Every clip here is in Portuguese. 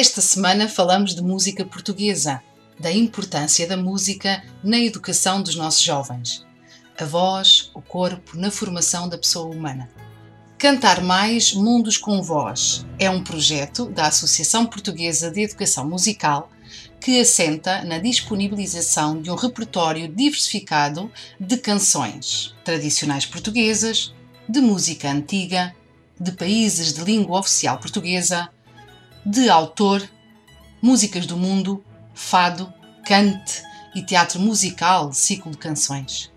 Esta semana falamos de música portuguesa, da importância da música na educação dos nossos jovens. A voz, o corpo, na formação da pessoa humana. Cantar Mais Mundos com Voz é um projeto da Associação Portuguesa de Educação Musical que assenta na disponibilização de um repertório diversificado de canções tradicionais portuguesas, de música antiga, de países de língua oficial portuguesa, de autor, músicas do mundo, fado, cante e teatro musical, ciclo de canções.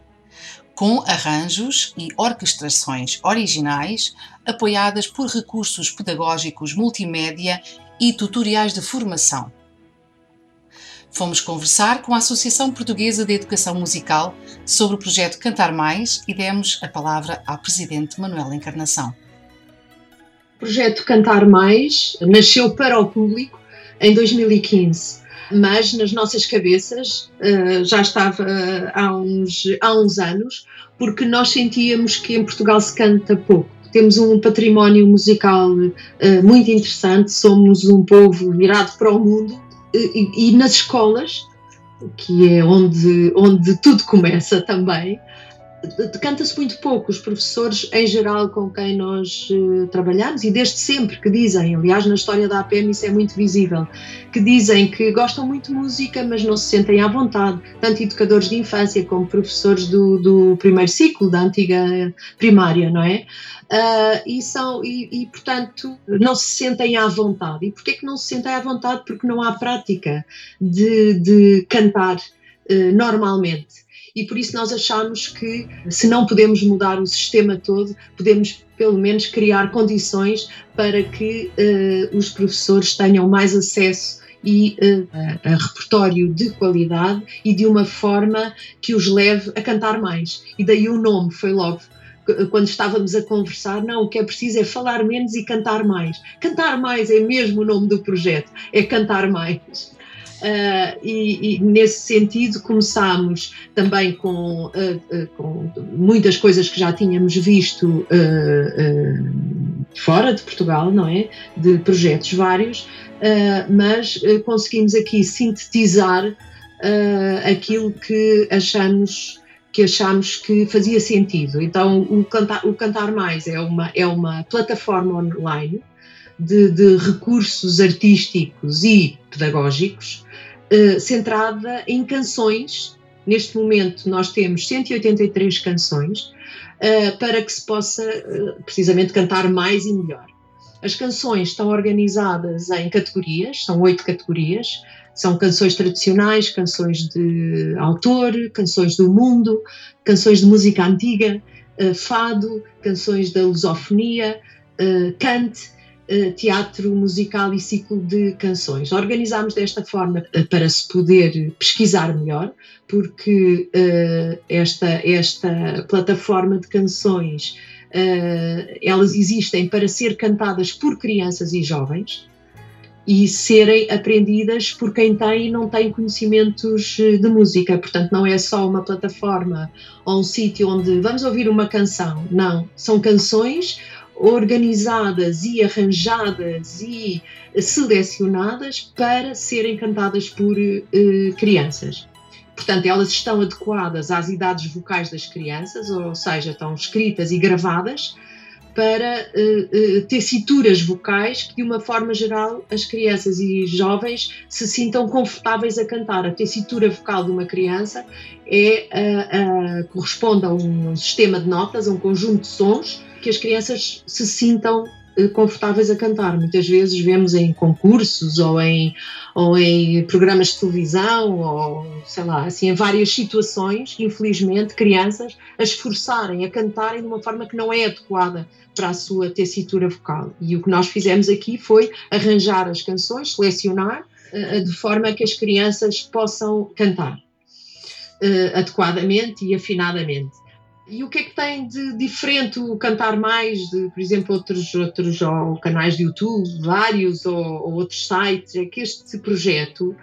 Com arranjos e orquestrações originais, apoiadas por recursos pedagógicos multimédia e tutoriais de formação. Fomos conversar com a Associação Portuguesa de Educação Musical sobre o projeto Cantar Mais e demos a palavra à Presidente Manuela Encarnação projeto Cantar Mais nasceu para o público em 2015, mas nas nossas cabeças uh, já estava uh, há, uns, há uns anos, porque nós sentíamos que em Portugal se canta pouco. Temos um património musical uh, muito interessante, somos um povo virado para o mundo e, e nas escolas, que é onde, onde tudo começa também, canta-se muito pouco. Os professores, em geral, com quem nós uh, trabalhamos, e desde sempre que dizem, aliás, na história da APM isso é muito visível, que dizem que gostam muito de música, mas não se sentem à vontade, tanto educadores de infância como professores do, do primeiro ciclo da antiga primária, não é? Uh, e, são, e, e, portanto, não se sentem à vontade. E porquê que não se sentem à vontade? Porque não há prática de, de cantar uh, normalmente e por isso nós achamos que, se não podemos mudar o sistema todo, podemos pelo menos criar condições para que uh, os professores tenham mais acesso e uh, a, a repertório de qualidade e de uma forma que os leve a cantar mais. E daí o nome foi logo quando estávamos a conversar, não, o que é preciso é falar menos e cantar mais. Cantar mais é mesmo o nome do projeto, é cantar mais. Uh, e, e, nesse sentido começámos também com, uh, uh, com, muitas coisas que já tínhamos visto fora de Portugal, não é? De projetos vários, mas conseguimos aqui sintetizar aquilo que achamos que achamos que fazia sentido. Então o Cantar, o Cantar Mais é uma, é uma plataforma online de, de recursos artísticos e pedagógicos uh, centrada em canções. Neste momento nós temos 183 canções uh, para que se possa uh, precisamente cantar mais e melhor. As canções estão organizadas em categorias, são oito categorias. São canções tradicionais, canções de autor, canções do mundo, canções de música antiga, fado, canções da lusofonia, cante eh, teatro musical e ciclo de canções. Organizámos desta forma eh, para se poder pesquisar melhor, porque uh, esta, esta plataforma de canções elas existem para ser cantadas por crianças e jovens e serem aprendidas por quem tem e não tem conhecimentos de música. Portanto, não é só uma plataforma ou um sítio onde vamos ouvir uma canção. Não, são canções organizadas e arranjadas e selecionadas para serem cantadas por uh, crianças. Portanto, elas estão adequadas às idades vocais das crianças, ou seja, estão escritas e gravadas para uh, uh, tessituras vocais que, de uma forma geral, as crianças e jovens se sintam confortáveis a cantar. A tessitura vocal de uma criança é, uh, corresponde a um sistema de notas, a um conjunto de sons que as crianças se sintam eh, confortáveis a cantar. Muitas vezes vemos em concursos ou em, ou em programas de televisão ou sei lá, assim, em várias situações, infelizmente, crianças a esforçarem, a cantarem de uma forma que não é adequada para a sua tessitura vocal. E o que nós fizemos aqui foi arranjar as canções, selecionar uh, de forma que as crianças possam cantar uh, adequadamente e afinadamente. E o que é que tem de diferente o Cantar Mais, de, por exemplo, outros, outros ou canais de YouTube, vários, ou, ou outros sites? É que este projeto,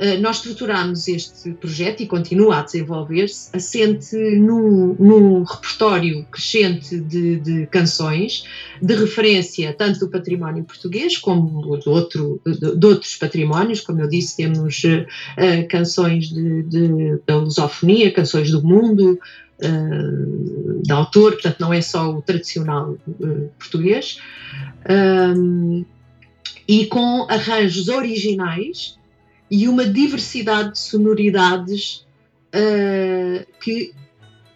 uh, nós estruturamos este projeto e continua a desenvolver-se, assente num, num repertório crescente de, de, canções, de referência tanto do património português como de, outro, de, de outros patrimónios. Como eu disse, temos uh, canções da lusofonia, canções do mundo, uh, de autor, portanto não é só o tradicional uh, português, um, e com arranjos originais e uma diversidade de sonoridades uh, que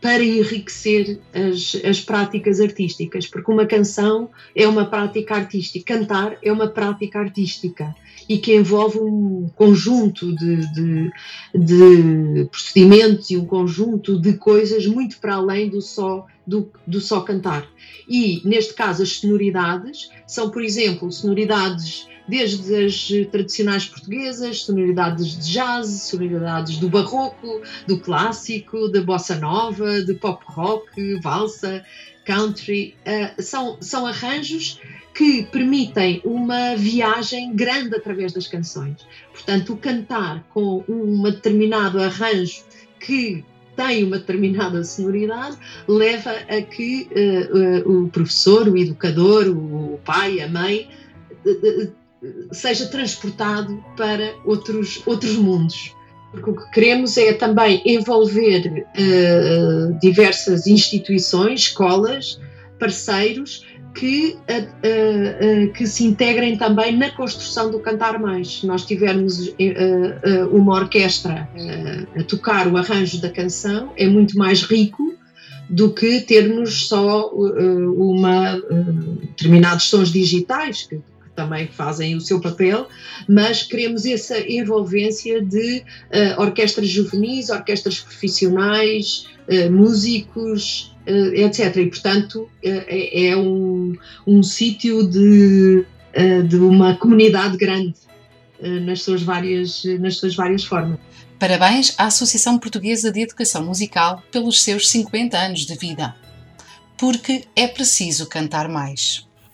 para enriquecer as, as práticas artísticas, porque uma canção é uma prática artística, cantar é uma prática artística e que envolve um conjunto de, de, de, procedimentos e um conjunto de coisas muito para além do só, do, do só cantar. E, neste caso, as sonoridades são, por exemplo, sonoridades desde as tradicionais portuguesas, sonoridades de jazz, sonoridades do barroco, do clássico, da bossa nova, de pop rock, valsa, country. Uh, são, são arranjos que permitem uma viagem grande através das canções. Portanto, o cantar com um determinado arranjo que tem uma determinada sonoridade leva a que uh, uh, o professor, o educador, o pai, a mãe seja transportado para outros, outros mundos. Porque o que queremos é também envolver diversas instituições, escolas, parceiros que, que se integrem também na construção do Cantar Mais. Se nós tivermos uma orquestra a tocar o arranjo da canção, é muito mais rico do que termos só uma, determinados sons digitais, que também fazem o seu papel, mas queremos essa envolvência de uh, orquestras juvenis, orquestras profissionais, uh, músicos, uh, etc. E, portanto, é, é um, um sítio de, de uma comunidade grande nas suas, várias, nas suas várias formas. Parabéns à Associação Portuguesa de Educação Musical pelos seus 50 anos de vida. Porque é preciso cantar mais.